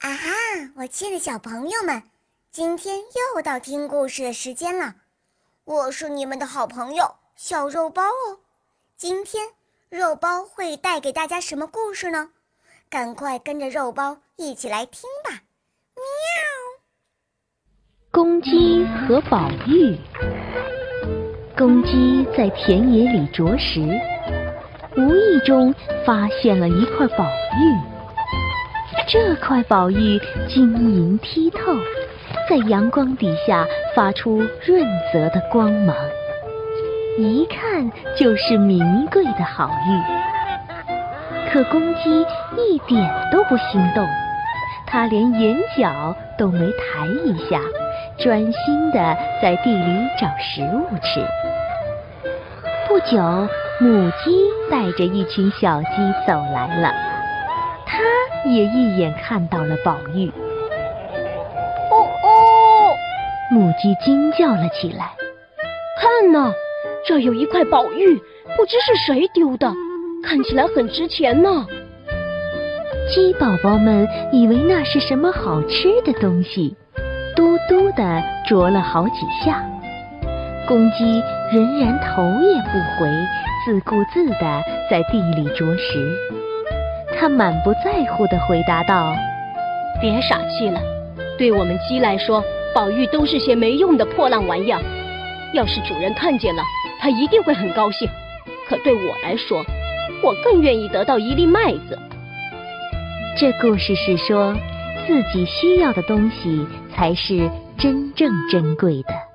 啊哈！我亲爱的小朋友们，今天又到听故事的时间了。我是你们的好朋友小肉包哦。今天肉包会带给大家什么故事呢？赶快跟着肉包一起来听吧！喵。公鸡和宝玉。公鸡在田野里啄食，无意中发现了一块宝玉。这块宝玉晶莹剔透，在阳光底下发出润泽的光芒，一看就是名贵的好玉。可公鸡一点都不心动，它连眼角都没抬一下，专心的在地里找食物吃。不久，母鸡带着一群小鸡走来了。也一眼看到了宝玉，哦哦！母鸡惊叫了起来。看呐，这有一块宝玉，不知是谁丢的，看起来很值钱呢。鸡宝宝们以为那是什么好吃的东西，嘟嘟的啄了好几下。公鸡仍然头也不回，自顾自的在地里啄食。他满不在乎地回答道：“别傻气了，对我们鸡来说，宝玉都是些没用的破烂玩意儿。要是主人看见了，他一定会很高兴。可对我来说，我更愿意得到一粒麦子。”这故事是说，自己需要的东西才是真正珍贵的。